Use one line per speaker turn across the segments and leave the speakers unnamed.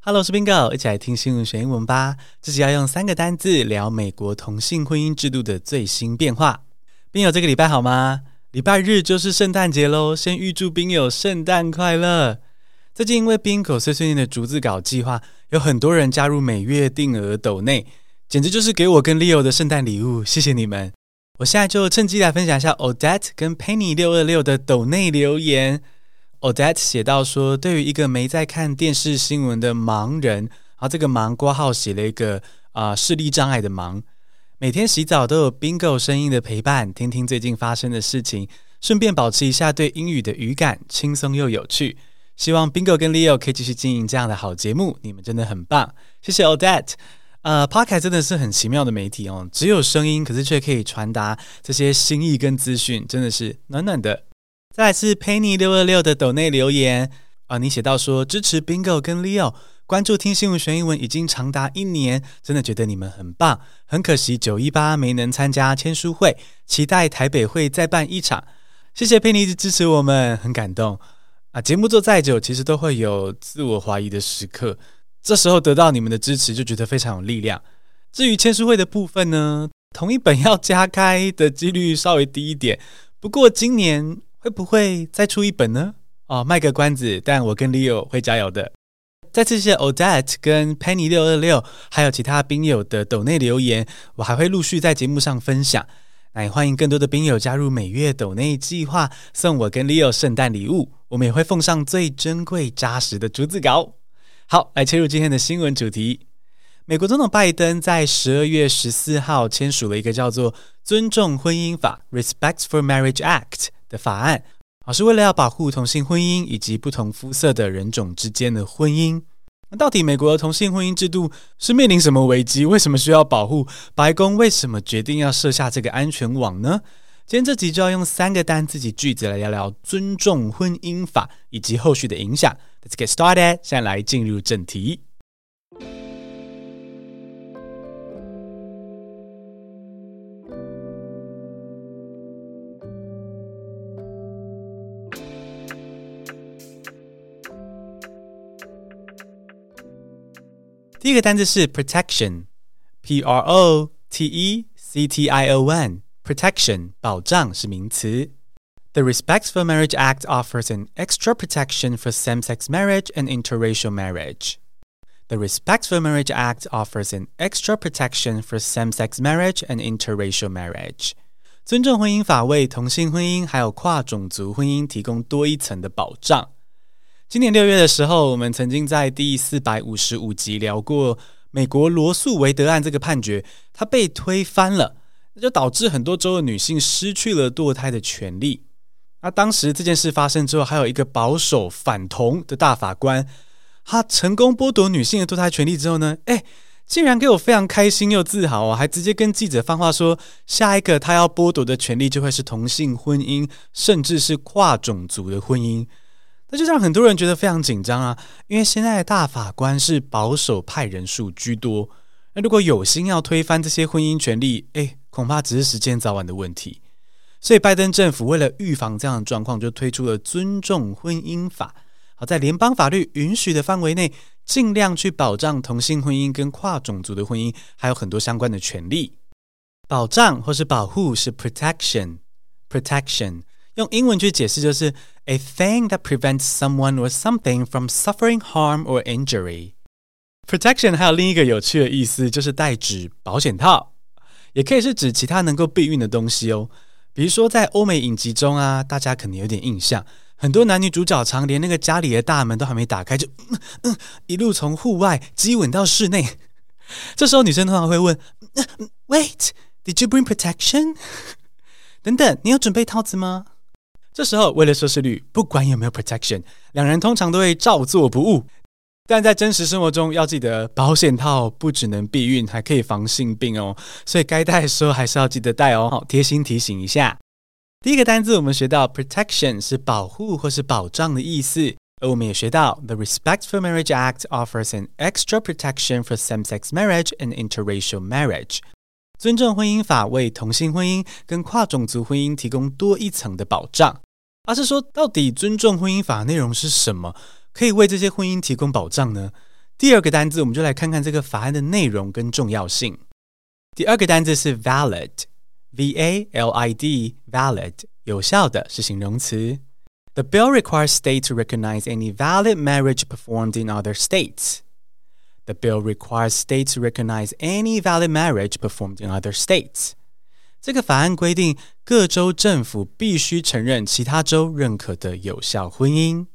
Hello，我是 Bingo，一起来听新闻学英文吧。这集要用三个单字聊美国同性婚姻制度的最新变化。宾友这个礼拜好吗？礼拜日就是圣诞节喽，先预祝宾友圣诞快乐。最近因为 Bingo 碎碎念的逐字稿计划，有很多人加入每月定额斗内，简直就是给我跟 Leo 的圣诞礼物，谢谢你们。我现在就趁机来分享一下 Odette 跟 Penny 六二六的斗内留言。Odette 写到说：“对于一个没在看电视新闻的盲人，然后这个盲括号写了一个啊、视力障碍的盲，每天洗澡都有 Bingo 声音的陪伴，听听最近发生的事情，顺便保持一下对英语的语感，轻松又有趣。希望 Bingo 跟 Leo 可以继续经营这样的好节目，你们真的很棒，谢谢 Odette。呃，Podcast 真的是很奇妙的媒体哦，只有声音，可是却可以传达这些心意跟资讯，真的是暖暖的。”再来是 Penny 六二六的抖内留言啊，你写到说支持 Bingo 跟 Leo，关注听新闻学英文已经长达一年，真的觉得你们很棒。很可惜九一八没能参加签书会，期待台北会再办一场。谢谢 Penny 一直支持我们，很感动啊。节目做再久，其实都会有自我怀疑的时刻，这时候得到你们的支持，就觉得非常有力量。至于签书会的部分呢，同一本要加开的几率稍微低一点，不过今年。会不会再出一本呢？哦，卖个关子，但我跟 Leo 会加油的。再次谢谢 Odette 跟 Penny 六二六，还有其他宾友的抖内留言，我还会陆续在节目上分享。那也欢迎更多的宾友加入每月抖内计划，送我跟 Leo 圣诞礼物。我们也会奉上最珍贵扎实的逐字稿。好，来切入今天的新闻主题。美国总统拜登在十二月十四号签署了一个叫做《尊重婚姻法》（Respect for Marriage Act）。的法案，啊，是为了要保护同性婚姻以及不同肤色的人种之间的婚姻。那到底美国的同性婚姻制度是面临什么危机？为什么需要保护？白宫为什么决定要设下这个安全网呢？今天这集就要用三个单词及句子来聊聊尊重婚姻法以及后续的影响。Let's get started，现在来进入正题。第一个单词是 protection，p r o t e c t i o n，protection 保障是名词。The Respect for Marriage Act offers an extra protection for same-sex marriage and interracial marriage. The Respect for Marriage Act offers an extra protection for same-sex marriage and interracial marriage. 尊重婚姻法为同性婚姻还有跨种族婚姻提供多一层的保障。 今年六月的时候，我们曾经在第四百五十五集聊过美国罗素维德案这个判决，它被推翻了，那就导致很多州的女性失去了堕胎的权利。那当时这件事发生之后，还有一个保守反同的大法官，他成功剥夺女性的堕胎权利之后呢，诶，竟然给我非常开心又自豪啊，还直接跟记者放话说，下一个他要剥夺的权利就会是同性婚姻，甚至是跨种族的婚姻。那就让很多人觉得非常紧张啊，因为现在的大法官是保守派人数居多。那如果有心要推翻这些婚姻权利，诶，恐怕只是时间早晚的问题。所以拜登政府为了预防这样的状况，就推出了尊重婚姻法。好，在联邦法律允许的范围内，尽量去保障同性婚姻跟跨种族的婚姻，还有很多相关的权利。保障或是保护是 protection，protection。用英文去解释就是 a thing that prevents someone or something from suffering harm or injury. Protection 还有另一个有趣的意思，就是代指保险套，也可以是指其他能够避孕的东西哦。比如说在欧美影集中啊，大家可能有点印象，很多男女主角常连那个家里的大门都还没打开，就嗯嗯一路从户外激吻到室内。这时候女生通常会问：Wait, did you bring protection？等等，你有准备套子吗？这时候，为了收视率，不管有没有 protection，两人通常都会照做不误。但在真实生活中，要记得保险套不只能避孕，还可以防性病哦。所以该戴的时候还是要记得戴哦。好，贴心提醒一下。第一个单字我们学到 protection 是保护或是保障的意思，而我们也学到 The Respect for Marriage Act offers an extra protection for same-sex marriage and interracial marriage。尊重婚姻法为同性婚姻跟跨种族婚姻提供多一层的保障。而是说，到底尊重婚姻法内容是什么？可以为这些婚姻提供保障呢？ 第二个单字，我们就来看看这个法案的内容跟重要性。第二个单字是 valid，v a l i d，valid，有效的是形容词。The bill requires states to recognize any valid marriage performed in other states. The bill requires states to recognize any valid marriage performed in other states. 这个法案规定，各州政府必须承认其他州认可的有效婚姻。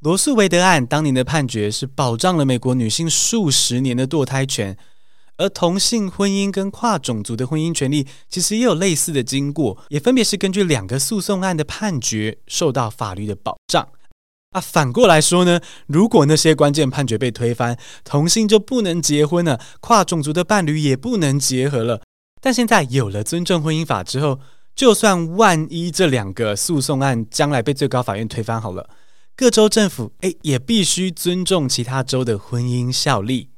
罗诉韦德案当年的判决是保障了美国女性数十年的堕胎权，而同性婚姻跟跨种族的婚姻权利其实也有类似的经过，也分别是根据两个诉讼案的判决受到法律的保障。啊，反过来说呢，如果那些关键判决被推翻，同性就不能结婚了，跨种族的伴侣也不能结合了。但现在有了尊重婚姻法之后，就算万一这两个诉讼案将来被最高法院推翻好了。各州政府诶也必须尊重其他州的婚姻效力。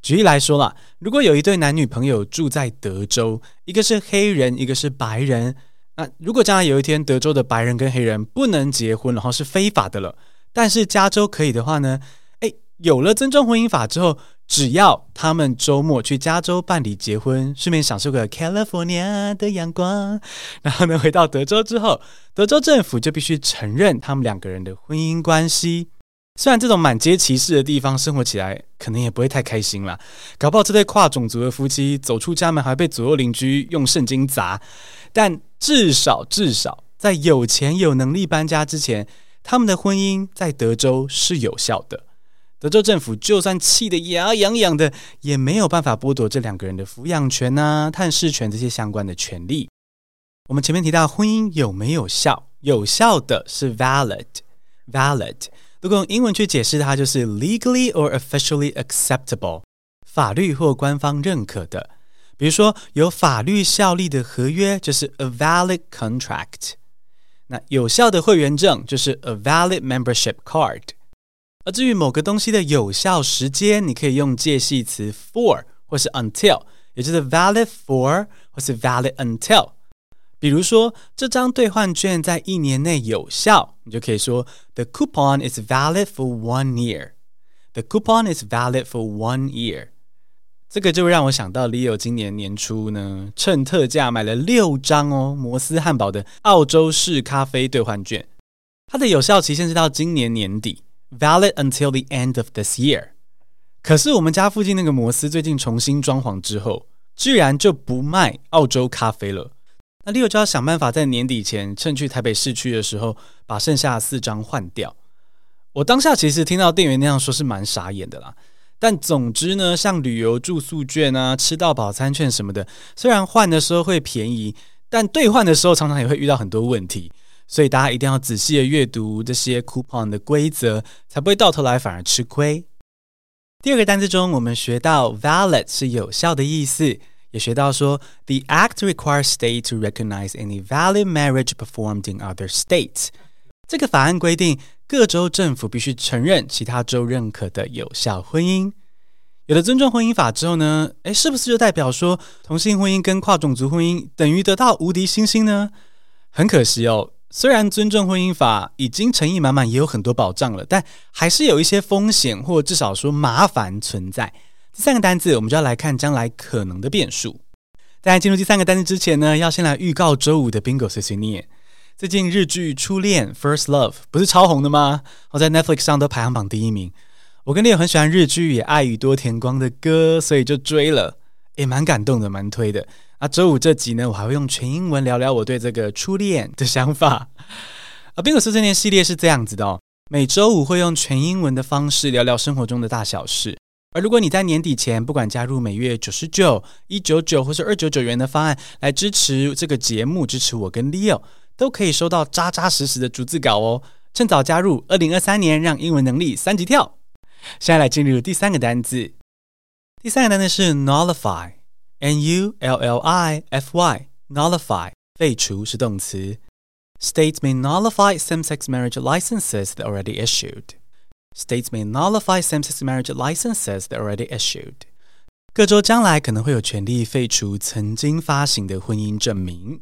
举例来说啦，如果有一对男女朋友住在德州，一个是黑人，一个是白人，那如果将来有一天德州的白人跟黑人不能结婚，然后是非法的了，但是加州可以的话呢，诶，有了尊重婚姻法之后，只要他们周末去加州办理结婚，顺便享受个 California 的阳光，然后呢，回到德州之后，德州政府就必须承认他们两个人的婚姻关系。虽然这种满街歧视的地方生活起来可能也不会太开心啦，搞不好这对跨种族的夫妻走出家门还被左右邻居用圣经砸，但至少至少在有钱有能力搬家之前，他们的婚姻在德州是有效的。德州政府就算气得牙痒痒的，也没有办法剥夺这两个人的抚养权呐、啊、探视权这些相关的权利。我们前面提到婚姻有没有效？有效的是 valid，valid。如果用英文去解释它，就是 legally or officially acceptable，法律或官方认可的。比如说有法律效力的合约就是 a valid contract。那有效的会员证就是 a valid membership card。而至于某个东西的有效时间，你可以用介系词 for 或是 until，也就是 valid for 或是 valid until。比如说，这张兑换券在一年内有效，你就可以说 The coupon is valid for one year. The coupon is valid for one year. 这个就让我想到，Leo 今年年初呢，趁特价买了六张哦摩斯汉堡的澳洲式咖啡兑换券，它的有效期限是到今年年底。Valid until the end of this year。可是我们家附近那个摩斯最近重新装潢之后，居然就不卖澳洲咖啡了。那 Leo 就要想办法在年底前，趁去台北市区的时候，把剩下的四张换掉。我当下其实听到店员那样说，是蛮傻眼的啦。但总之呢，像旅游住宿券啊、吃到饱餐券什么的，虽然换的时候会便宜，但兑换的时候常常也会遇到很多问题。所以大家一定要仔细的阅读这些 coupon 的规则，才不会到头来反而吃亏。第二个单词中，我们学到 valid 是有效的意思，也学到说 the act requires state to recognize any valid marriage performed in other states。这个法案规定，各州政府必须承认其他州认可的有效婚姻。有了尊重婚姻法之后呢，诶，是不是就代表说同性婚姻跟跨种族婚姻等于得到无敌星星呢？很可惜哦。虽然尊重婚姻法已经诚意满满，也有很多保障了，但还是有一些风险，或至少说麻烦存在。第三个单字，我们就要来看将来可能的变数。在进入第三个单字之前呢，要先来预告周五的 Bingo 碎碎念。最近日剧《初恋 First Love》不是超红的吗？我在 Netflix 上都排行榜第一名。我跟你也很喜欢日剧，也爱宇多田光的歌，所以就追了，也蛮感动的，蛮推的。啊，周五这集呢，我还会用全英文聊聊我对这个初恋的 想法。啊，Bingo 碎碎念系列是这样子的哦，每周五会用全英文的方式聊聊生活中的大小事。而如果你在年底前不管加入每月九十九、一九九或是二九九元的方案来支持这个节目，支持我跟 Leo，都可以收到扎扎实实的逐字稿哦。趁早加入，二零二三年让英文能力三级跳。现在来进入第三个单字，第三个单字是 nullify。N-U-L-L-I-F-Y nullify 废除是动词。States may nullify same-sex marriage licenses that already issued. States may nullify same-sex marriage licenses that already issued. 各州将来可能会有权利废除曾经发行的婚姻证明。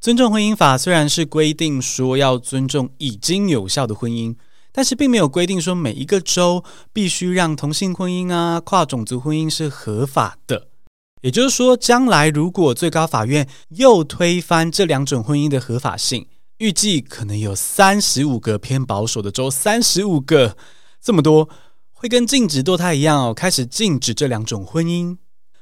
尊重婚姻法虽然是规定说要尊重已经有效的婚姻。 但是并没有规定说每一个州必须让同性婚姻啊、跨种族婚姻是合法的。 也就是说，将来如果最高法院又推翻这两种婚姻的合法性，预计可能有三十五个偏保守的州，三十五个这么多，会跟禁止堕胎一样哦，开始禁止这两种婚姻。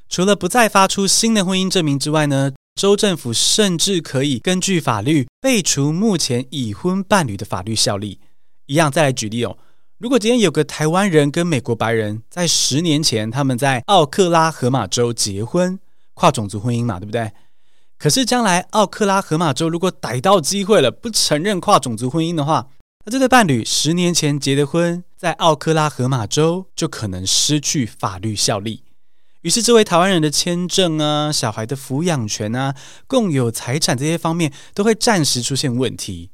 除了不再发出新的婚姻证明之外呢，州政府甚至可以根据法律废除目前已婚伴侣的法律效力。一样，再来举例哦。如果今天有个台湾人跟美国白人在十年前他们在奥克拉荷马州结婚，跨种族婚姻嘛，对不对？可是将来奥克拉荷马州如果逮到机会了，不承认跨种族婚姻的话，那这对伴侣十年前结的婚，在奥克拉荷马州就可能失去法律效力。于是，这位台湾人的签证啊、小孩的抚养权啊、共有财产这些方面都会暂时出现问题。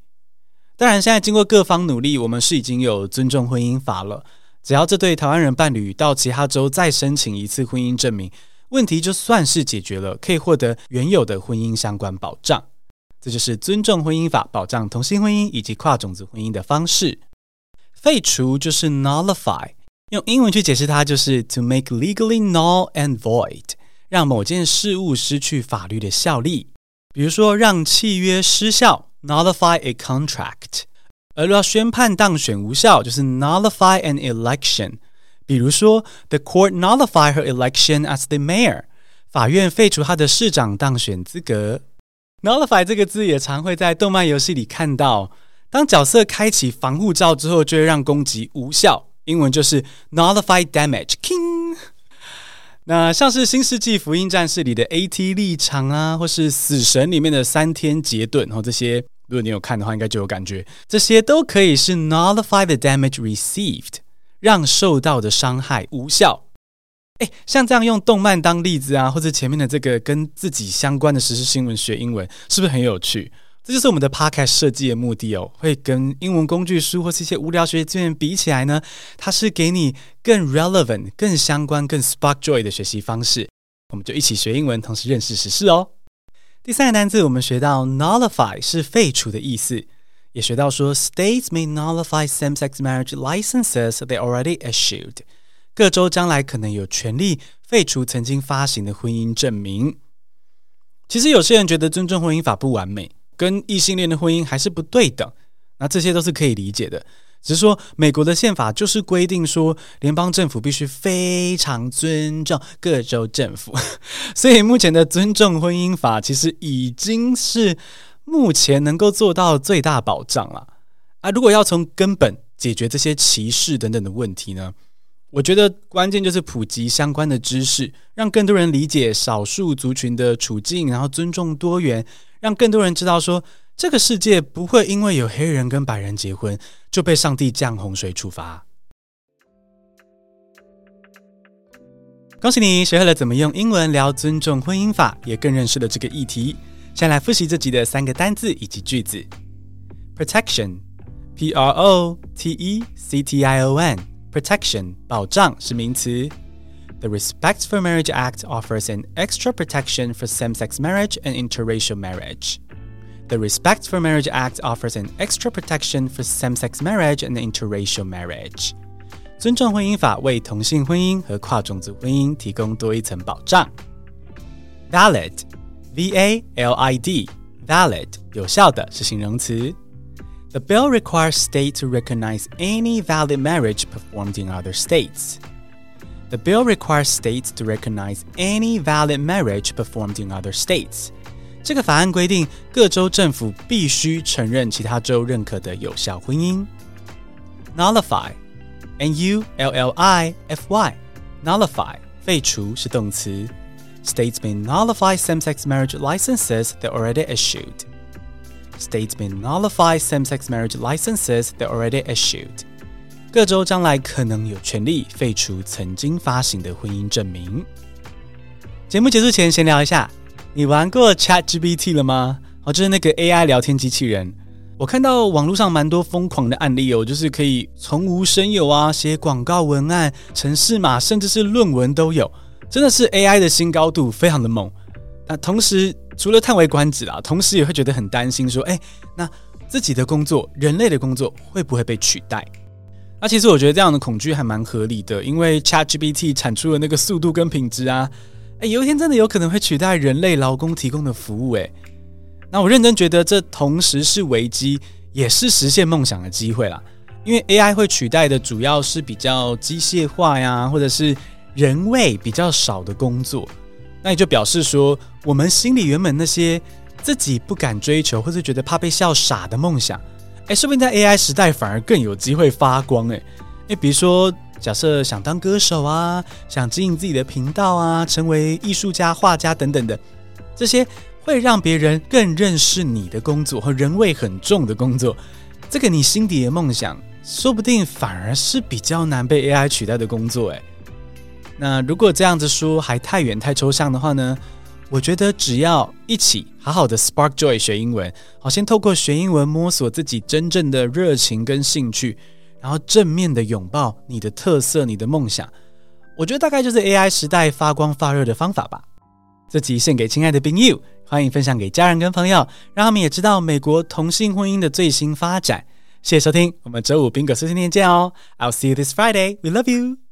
当然，现在经过各方努力，我们是已经有尊重婚姻法了。只要这对台湾人伴侣到其他州再申请一次婚姻证明，问题就算是解决了，可以获得原有的婚姻相关保障。这就是尊重婚姻法保障同性婚姻以及跨种族婚姻的方式。废除就是 nullify，用英文去解释它就是 to make legally null and void，让某件事物失去法律的效力。比如说，让契约失效。Nullify a contract，而若要宣判当选无效，就是 nullify an election。比如说，the court nullified her election as the mayor，法院废除她的市长当选资格。Nullify 这个字也常会在动漫游戏里看到，当角色开启防护罩之后，就会让攻击无效。英文就是 nullify damage。King。那像是《新世纪福音战士》里的 AT 立场啊，或是《死神》里面的三天劫盾，然后这些，如果你有看的话，应该就有感觉，这些都可以是 nullify the damage received，让受到的伤害无效。诶，像这样用动漫当例子啊，或者前面的这个跟自己相关的时事新闻学英文，是不是很有趣？这就是我们的 podcast 设计的目的哦，会跟英文工具书或是一些无聊学习资源比起来呢，它是给你更 relevant、更相关、更 spark joy 的学习方式。我们就一起学英文，同时认识时事哦。第三个单词，我们学到 nullify 是废除的意思，也学到说 states may nullify same-sex marriage licenses they already issued。各州将来可能有权利废除曾经发行的婚姻证明。其实有些人觉得尊重婚姻法不完美。跟异性恋的婚姻还是不对等，那这些都是可以理解的。只是说，美国的宪法就是规定说，联邦政府必须非常尊重各州政府，所以目前的尊重婚姻法其实已经是目前能够做到最大保障了。啊，如果要从根本解决这些歧视等等的问题呢？我觉得关键就是普及相关的知识，让更多人理解少数族群的处境，然后尊重多元，让更多人知道说，这个世界不会因为有黑人跟白人结婚就被上帝降洪水处罚。恭喜你学会了怎么用英文聊尊重婚姻法，也更认识了这个议题。先来复习这集的三个单字以及句子：protection，P-R-O-T-E-C-T-I-O-N。Protection 保障是名词。The Respect for Marriage Act offers an extra protection for same-sex marriage and interracial marriage. The Respect for Marriage Act offers an extra protection for same-sex marriage and interracial marriage. 尊重婚姻法为同性婚姻和跨种族婚姻提供多一层保障。Valid, V-A-L-I-D, valid 有效的是形容词。The bill requires states to recognize any valid marriage performed in other states. The bill requires states to recognize any valid marriage performed in other states. 这个法案规定，各州政府必须承认其他州认可的有效婚姻。Nullify, N-U-L-L-I-F-Y, nullify 废除是动词。States may nullify same-sex marriage licenses that already issued. States may nullify same-sex marriage licenses that already issued. 各州将来可能有权利废除曾经发行的婚姻证明。节目结束前，先聊一下，你玩过 ChatGPT 了吗？哦，就是那个 AI 聊天机器人。我看到网络上蛮多疯狂的案例哦，就是可以从无生有啊，写广告文案、城市码，甚至是论文都有，真的是 AI 的新高度，非常的猛。那同时，除了叹为观止啊，同时也会觉得很担心，说，哎，那自己的工作，人类的工作会不会被取代？那其实我觉得这样的恐惧还蛮合理的，因为 ChatGPT 产出的那个速度跟品质啊，诶，有一天真的有可能会取代人类劳工提供的服务诶。那我认真觉得这同时是危机，也是实现梦想的机会啦。因为 AI 会取代的主要是比较机械化呀，或者是人味比较少的工作，那也就表示说，我们心里原本那些自己不敢追求，或者觉得怕被笑傻的梦想。哎，说不定在 AI 时代反而更有机会发光哎！哎，比如说，假设想当歌手啊，想经营自己的频道啊，成为艺术家、画家等等的，这些会让别人更认识你的工作和人味很重的工作，这个你心底的梦想，说不定反而是比较难被 AI 取代的工作哎。那如果这样子说还太远太抽象的话呢？我觉得只要一起好好的 Spark Joy 学英文，好，先透过学英文摸索自己真正的热情跟兴趣，然后正面的拥抱你的特色、你的梦想。我觉得大概就是 AI 时代发光发热的方法吧。这集献给亲爱的宾 u，，欢迎分享给家人跟朋友，让他们也知道美国同性婚姻的最新发展。谢谢收听，我们周五宾果私信店见哦。I'll see you this Friday. We love you.